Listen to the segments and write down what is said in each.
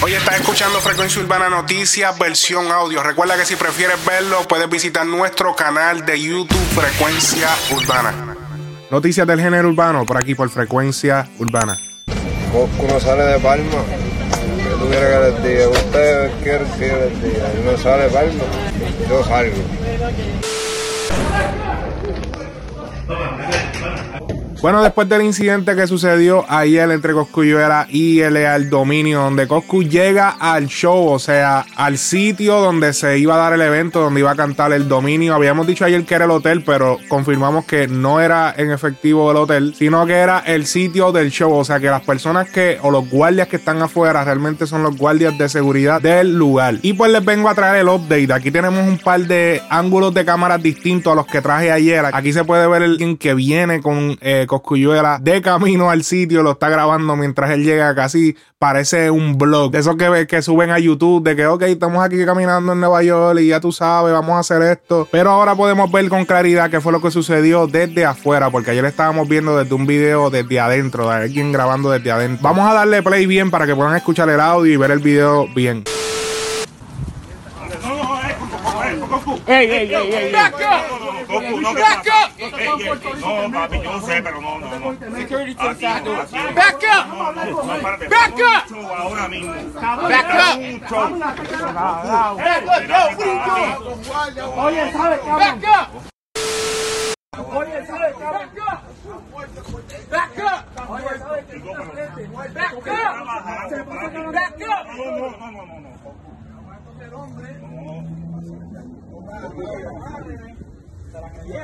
Hoy estás escuchando Frecuencia Urbana Noticias, versión audio. Recuerda que si prefieres verlo, puedes visitar nuestro canal de YouTube Frecuencia Urbana. Noticias del género urbano, por aquí por Frecuencia Urbana. Coscu no sale de Palma. ¿Qué tú quieres que les diga? Usted quiere que les diga. Él no sale de Palma. Yo salgo. Bueno, después del incidente que sucedió ayer entre Coscuyuela y el Leal Dominio, donde Coscu llega al show, o sea, al sitio donde se iba a dar el evento, donde iba a cantar el Dominio. Habíamos dicho ayer que era el hotel, pero confirmamos que no era en efectivo el hotel, sino que era el sitio del show. O sea, que las personas que, o los guardias que están afuera, realmente son los guardias de seguridad del lugar. Y pues les vengo a traer el update. Aquí tenemos un par de ángulos de cámaras distintos a los que traje ayer. Aquí se puede ver el que viene con. Eh, Coscuyuela de camino al sitio, lo está grabando mientras él llega, casi parece un blog. De esos que, que suben a YouTube, de que, ok, estamos aquí caminando en Nueva York y ya tú sabes, vamos a hacer esto. Pero ahora podemos ver con claridad qué fue lo que sucedió desde afuera, porque ayer estábamos viendo desde un video desde adentro, de alguien grabando desde adentro. Vamos a darle play bien para que puedan escuchar el audio y ver el video bien. Ey, ey, ey, ey. Back up! Goku, no, Back up! Ey, ey, no, papi, yo sé, pero no, no, no. Security side no, door. Back up! No, no, no, espérate. Back up! ahora mismo. Back up! Hey, look, yo, what are you doing? Oye, ¿sabes, cabrón? Back up! Oye, ¿sabes, cabrón? Back up! Back up! Back up! Back up! No, no, no, no, no, no. On.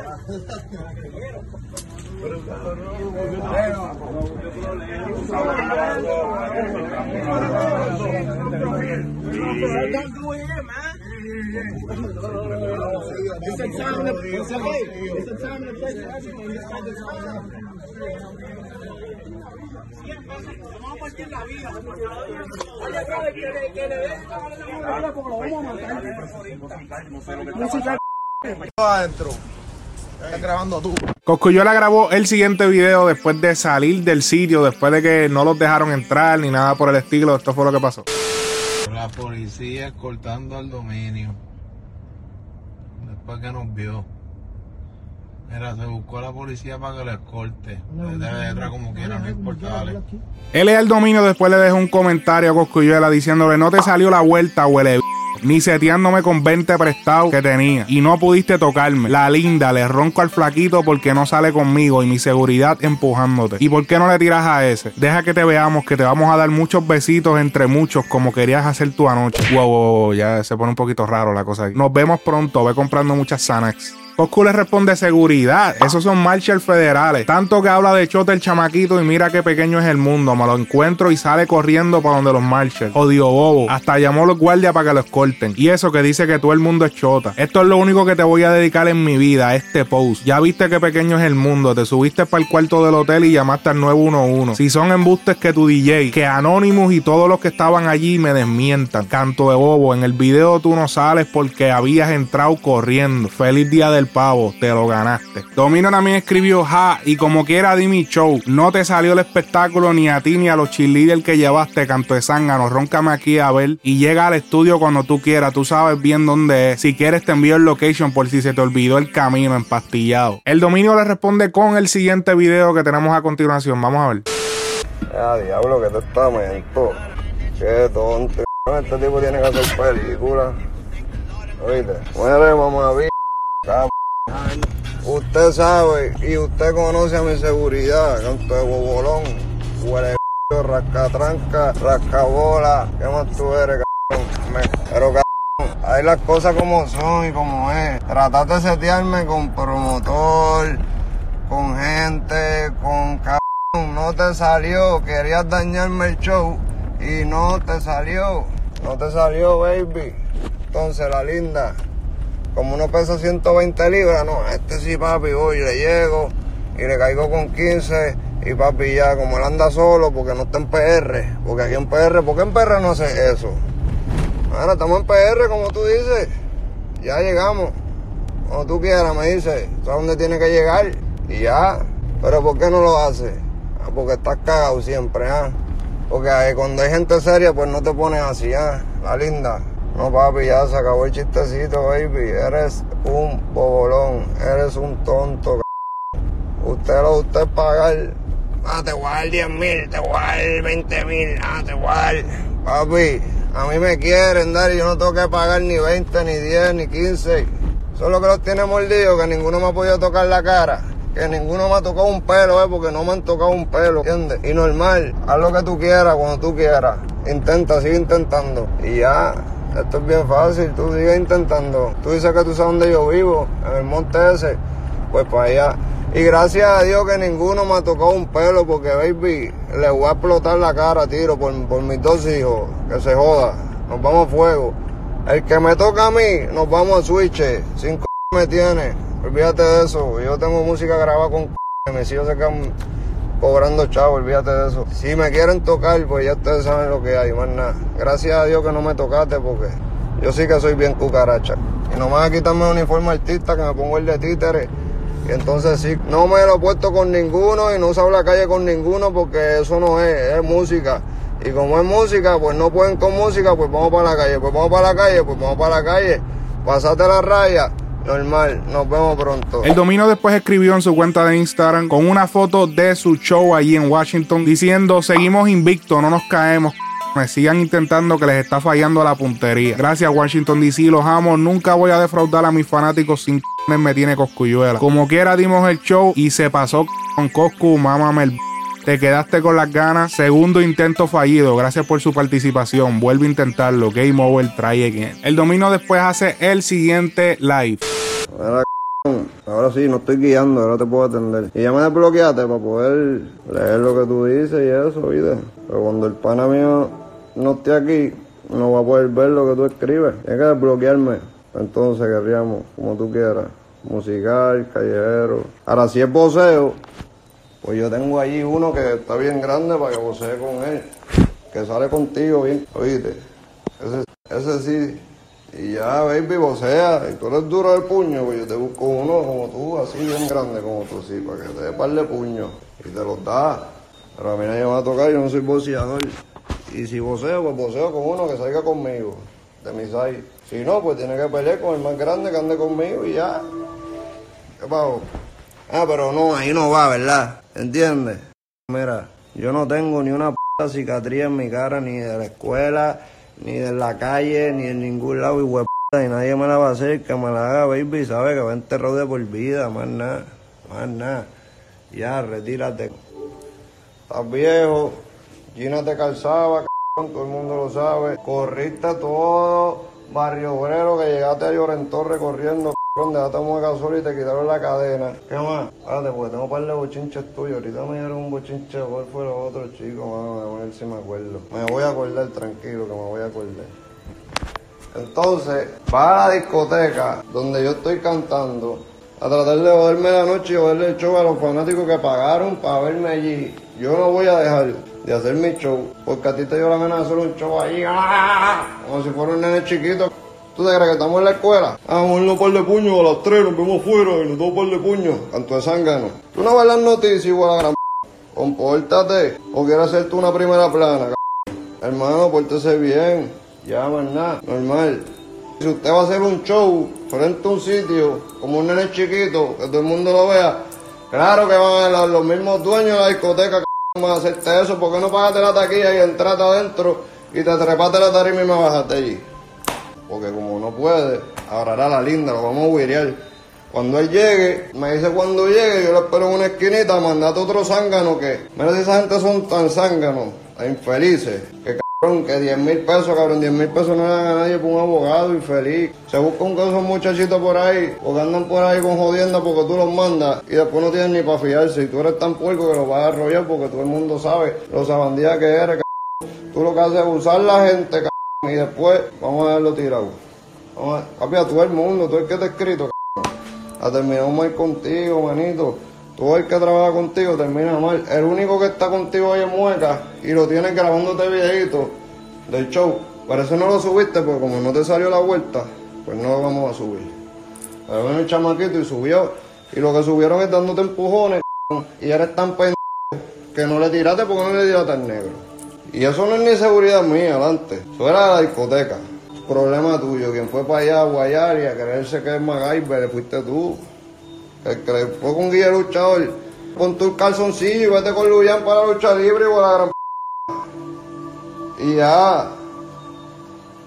Vamos a partir la vida. Adentro. Estás grabando tú. Coscuyola grabó el siguiente video después de salir del sitio, después de que no los dejaron entrar ni nada por el estilo. Esto fue lo que pasó. La policía escoltando al dominio. Después que nos vio. Mira, se buscó a la policía para que lo escolte. Desde detrás como quiera, no importa, dale. Él es el dominio, después le dejó un comentario a Coscuyuela diciéndole, no te salió la vuelta, huele ni seteándome con 20 prestados que tenía. Y no pudiste tocarme. La linda, le ronco al flaquito porque no sale conmigo y mi seguridad empujándote. ¿Y por qué no le tiras a ese? Deja que te veamos, que te vamos a dar muchos besitos entre muchos como querías hacer tú anoche. Wow, wow, wow, ya se pone un poquito raro la cosa. aquí. Nos vemos pronto, ve comprando muchas Xanax. Coscu le responde seguridad. Esos son marshals federales. Tanto que habla de chota el chamaquito y mira qué pequeño es el mundo. Me lo encuentro y sale corriendo para donde los marshals. Odio bobo. Hasta llamó a los guardias para que lo escolten. Y eso que dice que todo el mundo es chota. Esto es lo único que te voy a dedicar en mi vida, este post. Ya viste qué pequeño es el mundo. Te subiste para el cuarto del hotel y llamaste al 911. Si son embustes que tu DJ, que Anonymous y todos los que estaban allí me desmientan. Canto de bobo. En el video tú no sales porque habías entrado corriendo. Feliz día del pavo, te lo ganaste. Domino también escribió, ja, y como quiera di show, no te salió el espectáculo ni a ti ni a los cheerleaders que llevaste, canto de zángano, róncame aquí a ver y llega al estudio cuando tú quieras, tú sabes bien dónde es. Si quieres te envío el location por si se te olvidó el camino empastillado. El dominio le responde con el siguiente video que tenemos a continuación, vamos a ver. Ah, diablo, que te. Qué tonto. Este tipo tiene que hacer película. Oíste, muere mamá, Usted sabe y usted conoce a mi seguridad, canto de bobolón, huele b- rascatranca, rascabola, ¿qué más tú eres, cabrón? Me- Pero cabrón, hay las cosas como son y como es. Trataste de setearme con promotor, con gente, con cabrón, no te salió, querías dañarme el show y no te salió, no te salió, baby. Entonces, la linda, como uno pesa 120 libras, no, este sí, papi, voy, le llego y le caigo con 15 y papi ya, como él anda solo porque no está en PR, porque aquí en PR, ¿por qué en PR no hace eso? Ahora estamos en PR, como tú dices, ya llegamos, cuando tú quieras me dices, ¿sabes dónde tiene que llegar? Y ya, pero ¿por qué no lo hace? Ah, porque estás cagado siempre, ¿ah? Porque eh, cuando hay gente seria, pues no te pones así, ¿ah? La linda. No, papi, ya se acabó el chistecito, baby. Eres un bobolón, eres un tonto, c******. Usted lo usted pagar. Ah, te voy a dar 10 mil, te voy a dar 20 mil, ah, te voy a dar. Papi, a mí me quieren dar y yo no tengo que pagar ni 20, ni 10, ni 15. Solo que los tiene mordidos, que ninguno me ha podido tocar la cara. Que ninguno me ha tocado un pelo, eh, porque no me han tocado un pelo, ¿entiendes? Y normal, haz lo que tú quieras, cuando tú quieras. Intenta, sigue intentando. Y ya, esto es bien fácil, tú sigue intentando. Tú dices que tú sabes dónde yo vivo, en el monte ese, pues para allá. Y gracias a Dios que ninguno me ha tocado un pelo, porque baby, le voy a explotar la cara tiro por, por mis dos hijos, que se joda. Nos vamos a fuego. El que me toca a mí, nos vamos a switch. Cinco me tiene. Olvídate de eso. Yo tengo música grabada con mis hijos se quedan cobrando chavo, olvídate de eso. Si me quieren tocar, pues ya ustedes saben lo que hay, más nada. Gracias a Dios que no me tocaste porque yo sí que soy bien cucaracha. Y no me van a quitarme el uniforme artista que me pongo el de títere. Y entonces sí, no me lo he puesto con ninguno y no uso la calle con ninguno porque eso no es, es música. Y como es música, pues no pueden con música, pues vamos para la calle. Pues vamos para la calle, pues vamos para la calle. Pasate la raya. Normal, nos vemos pronto. El Domino después escribió en su cuenta de Instagram con una foto de su show allí en Washington diciendo seguimos invictos, no nos caemos. Me sigan intentando que les está fallando la puntería. Gracias Washington DC, los amo. Nunca voy a defraudar a mis fanáticos sin me tiene coscuyuela. Como quiera dimos el show y se pasó con Coscu, mámame el te quedaste con las ganas. Segundo intento fallido. Gracias por su participación. Vuelve a intentarlo. Game over, try again. El domino después hace el siguiente live. Ahora sí, no estoy guiando, ahora te puedo atender. Y ya me desbloqueaste para poder leer lo que tú dices y eso, ¿viste? Pero cuando el pana mío no esté aquí, no va a poder ver lo que tú escribes. Tienes que desbloquearme. Entonces querríamos, como tú quieras. Musical, callejero. Ahora si es poseo, pues yo tengo allí uno que está bien grande para que vocee con él. Que sale contigo bien, oíste. Ese, sí. Y ya, baby, vocea. Y tú eres duro del puño, pues yo te busco uno como tú, así bien grande como tú, sí, para que te dé par de puños. Y te los da. Pero a mí nadie me va a tocar, yo no soy boceador. Y si voceo, pues voceo con uno que salga conmigo, de mi side. Si no, pues tiene que pelear con el más grande que ande conmigo y ya. ¿Qué pago? Ah, pero no, ahí no va, ¿verdad? ¿Entiendes? Mira, yo no tengo ni una p cicatriz en mi cara, ni de la escuela, ni de la calle, ni en ningún lado, y p y nadie me la va a hacer, que me la haga, baby, sabe que va enterrado de por vida, más nada, más nada. Ya, retírate. Estás viejo, Gina te calzaba, todo el mundo lo sabe. Corriste todo Barrio Obrero que llegaste a Llorentorre corriendo, déjate mueca sola y te quitaron la cadena. ¿Qué más? Espérate, porque tengo un par de bochinches tuyos. Ahorita me dieron un bochinche, ¿cuál fue los otros chicos? Mano, a ver si me acuerdo. Me voy a acordar, tranquilo, que me voy a acordar. Entonces, va a la discoteca donde yo estoy cantando a tratar de joderme la noche y joderle el show a los fanáticos que pagaron para verme allí. Yo no voy a dejar de hacer mi show, porque a ti te dio la gana de hacer un show ahí, ¡ah! como si fuera un nene chiquito. ¿Tú te crees que estamos en la escuela? Vamos a un par de puños a las tres, nos vemos fuera y nos un par de puños, canto de zángano. Tú no ves las noticias igual a la gran compórtate, o quieres hacerte una primera plana, hermano, pórtese bien, ya más nada, normal. Si usted va a hacer un show frente a un sitio, como un nene chiquito, que todo el mundo lo vea, claro que van a los mismos dueños de la discoteca que van a hacerte eso, ¿por qué no pagaste la taquilla y entraste adentro y te trepaste la tarima y me bajaste allí? Porque como no puede, ahora la linda, lo vamos a huirear. Cuando él llegue, me dice cuando llegue, yo lo espero en una esquinita, mandate otro zángano que, mira si esa gente son tan zánganos, tan infelices, que cabrón, que 10 mil pesos, cabrón, 10 mil pesos no le dan a nadie por un abogado infeliz. Se busca un esos muchachitos por ahí, o que andan por ahí con jodienda porque tú los mandas y después no tienen ni para fiarse. Y tú eres tan puerco que los vas a arrollar porque todo el mundo sabe los sabandías que eres, cabrón. Tú lo que haces es usar la gente, cabrón y después vamos a dejarlo tirado. Vamos a, papi, a todo el mundo, todo el que te ha escrito, a terminar mal contigo, manito. Todo el que trabaja contigo termina mal. El único que está contigo ahí en mueca y lo tienes grabándote videito del show. Parece no lo subiste porque como no te salió la vuelta, pues no lo vamos a subir. Pero vino el chamaquito y subió. Y lo que subieron es dándote empujones y eres tan pendejo que no le tiraste porque no le tiraste al negro. Y eso no es ni seguridad mía, adelante. Eso era la discoteca. Problema tuyo. Quien fue para allá a guayar y a creerse que es MacGyver, fuiste tú. El que le fue con guía luchador. Pon tu calzoncillo y vete con Luyan para la lucha libre o la gran p- Y ya.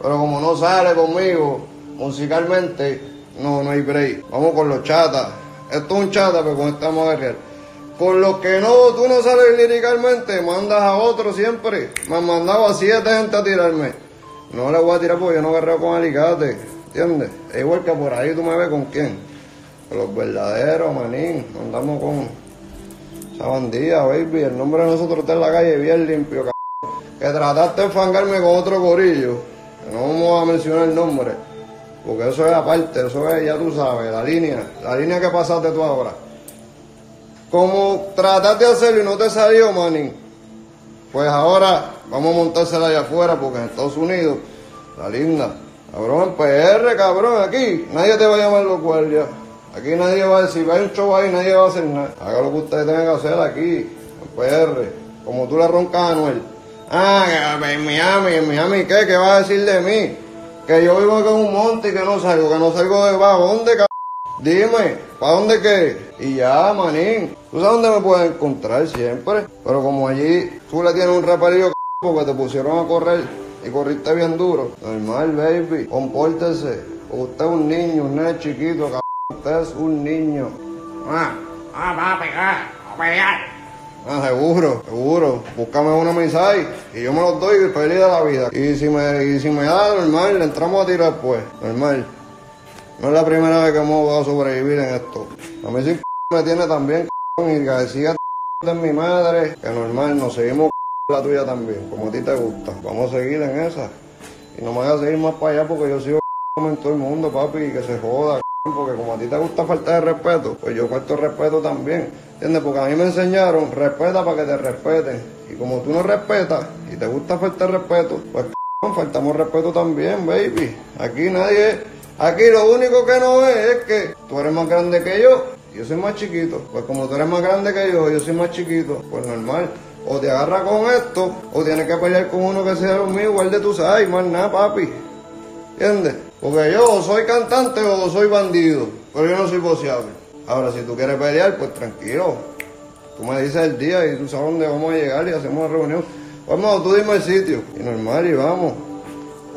Pero como no sale conmigo, musicalmente, no, no hay break. Vamos con los chatas. Esto es un chata, pero con esta vamos. Con los que no, tú no sales líricamente, mandas a otro siempre. Me han mandado a siete gente a tirarme. No le voy a tirar porque yo no guerreo con alicate. ¿Entiendes? Es igual que por ahí tú me ves con quién. Con los verdaderos, manín. Andamos con esa bandida, baby. El nombre de nosotros está en la calle bien limpio, c que trataste de enfangarme con otro gorillo, no vamos a mencionar el nombre, porque eso es aparte, eso es, ya tú sabes, la línea, la línea que pasaste tú ahora. Como trataste de hacerlo y no te salió, manín, pues ahora vamos a montársela allá afuera, porque en Estados Unidos, la linda, cabrón, PR, cabrón, aquí, nadie te va a llamar los guardias. Aquí nadie va a decir, hay un show ahí, nadie va a hacer nada. Haga lo que ustedes tengan que hacer aquí, PR, como tú le roncas a Anuel. Ah, en Miami, en Miami, ¿qué? ¿Qué vas a decir de mí? Que yo vivo en un monte y que no salgo, que no salgo de bajo. ¿Dónde, cabrón? Dime, ¿para dónde qué? Y ya, manín. ¿Tú sabes dónde me puedes encontrar siempre? Pero como allí tú le tienes un reparillo, porque te pusieron a correr y corriste bien duro. Normal, baby. Compórtese. Usted es un niño, un nene chiquito, cabrón. Usted es un niño. Ah, ah, va a pegar, va a pegar. Ah, seguro, seguro. Búscame una mensaje y yo me los doy feliz de la vida. Y si me, y si me da normal, le entramos a tirar después. Normal. No es la primera vez que hemos a sobrevivir en esto. A mí sí me tiene también y que siga de mi madre, que normal, nos seguimos la tuya también, como a ti te gusta. Vamos a seguir en esa. Y no me voy a seguir más para allá porque yo sigo en todo el mundo, papi, y que se joda, porque como a ti te gusta falta de respeto, pues yo de respeto también. ¿Entiendes? Porque a mí me enseñaron, respeta para que te respeten. Y como tú no respetas y te gusta faltar respeto, pues faltamos respeto también, baby. Aquí nadie, aquí lo único que no es es que tú eres más grande que yo, yo soy más chiquito. Pues como tú eres más grande que yo, yo soy más chiquito, pues normal. O te agarras con esto, o tienes que pelear con uno que sea lo mío, igual de tu sabes, más nada, papi. ¿Entiendes? Porque yo soy cantante o soy bandido, pero yo no soy boceable. Ahora, si tú quieres pelear, pues tranquilo. Tú me dices el día y tú sabes dónde vamos a llegar y hacemos una reunión. Vamos, tú dime el sitio. Y normal, y vamos.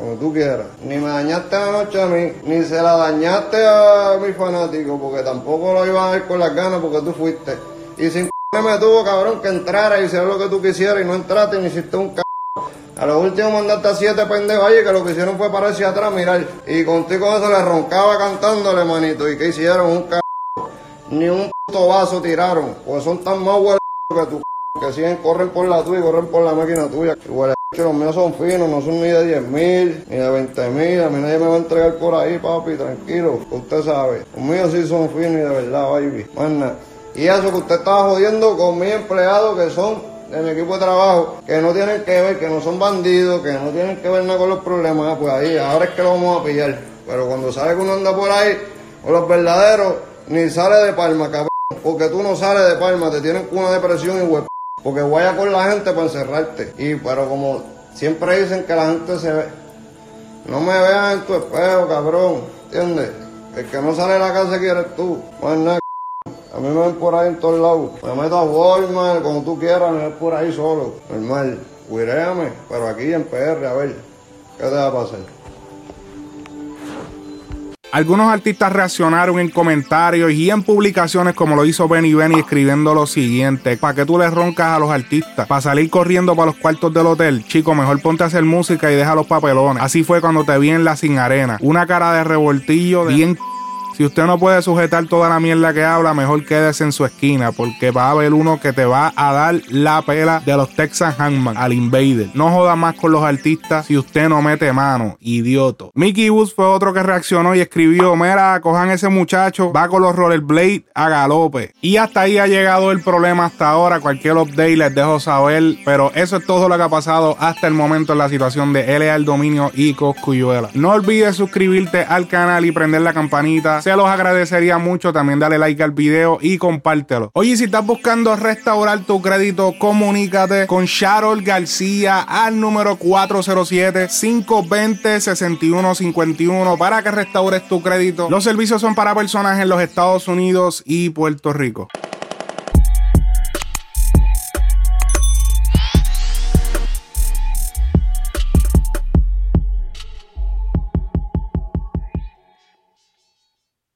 Como tú quieras. Ni me dañaste la noche a mí, ni se la dañaste a mis fanáticos, porque tampoco lo iban a ver con las ganas porque tú fuiste. Y sin me tuvo, cabrón, que entrara y hiciera lo que tú quisieras y no entraste ni hiciste un c a lo último mandaste a siete pendejos ahí que lo que hicieron fue pararse atrás, mirar. Y contigo se le roncaba cantándole, manito. ¿Y qué hicieron? Un c Ni un puto vaso tiraron. Pues son tan más que tú que siguen, corren por la tuya y corren por la máquina tuya. Huele los míos son finos, no son ni de 10 mil, ni de 20 mil. A mí nadie me va a entregar por ahí, papi, tranquilo. Usted sabe. Los míos sí son finos y de verdad, baby. Más nada. Y eso que usted estaba jodiendo con mis empleados que son de mi equipo de trabajo, que no tienen que ver, que no son bandidos, que no tienen que ver nada con los problemas, ah, pues ahí, ahora es que lo vamos a pillar. Pero cuando sabe que uno anda por ahí, con los verdaderos, ni sale de palma, cabrón. Porque tú no sales de palma, te tienen una depresión y huevo. Porque vaya con la gente para encerrarte. Y pero como siempre dicen que la gente se ve, no me veas en tu espejo, cabrón. ¿Entiendes? El que no sale de la casa quieres tú. Más nada. A mí me ven por ahí en todos lados. Me meto a Walmart, como tú quieras, me ven por ahí solo. Normal. Cuiréame, pero aquí en PR, a ver, ¿qué te va a pasar? Algunos artistas reaccionaron en comentarios y en publicaciones como lo hizo Benny Benny escribiendo lo siguiente. ¿Para que tú le roncas a los artistas? ¿Para salir corriendo para los cuartos del hotel? Chico, mejor ponte a hacer música y deja los papelones. Así fue cuando te vi en la sin arena. Una cara de revoltillo bien... Si usted no puede sujetar toda la mierda que habla, mejor quédese en su esquina, porque va a haber uno que te va a dar la pela de los Texas Hangman al Invader. No joda más con los artistas si usted no mete mano, idioto. Mickey Woods fue otro que reaccionó y escribió: Mira, cojan ese muchacho, va con los rollerblades a galope. Y hasta ahí ha llegado el problema hasta ahora. Cualquier update les dejo saber, pero eso es todo lo que ha pasado hasta el momento en la situación de LA el dominio y Coscuyuela. No olvides suscribirte al canal y prender la campanita. Se los agradecería mucho. También dale like al video y compártelo. Oye, si estás buscando restaurar tu crédito, comunícate con Sharol García al número 407-520-6151 para que restaures tu crédito. Los servicios son para personas en los Estados Unidos y Puerto Rico.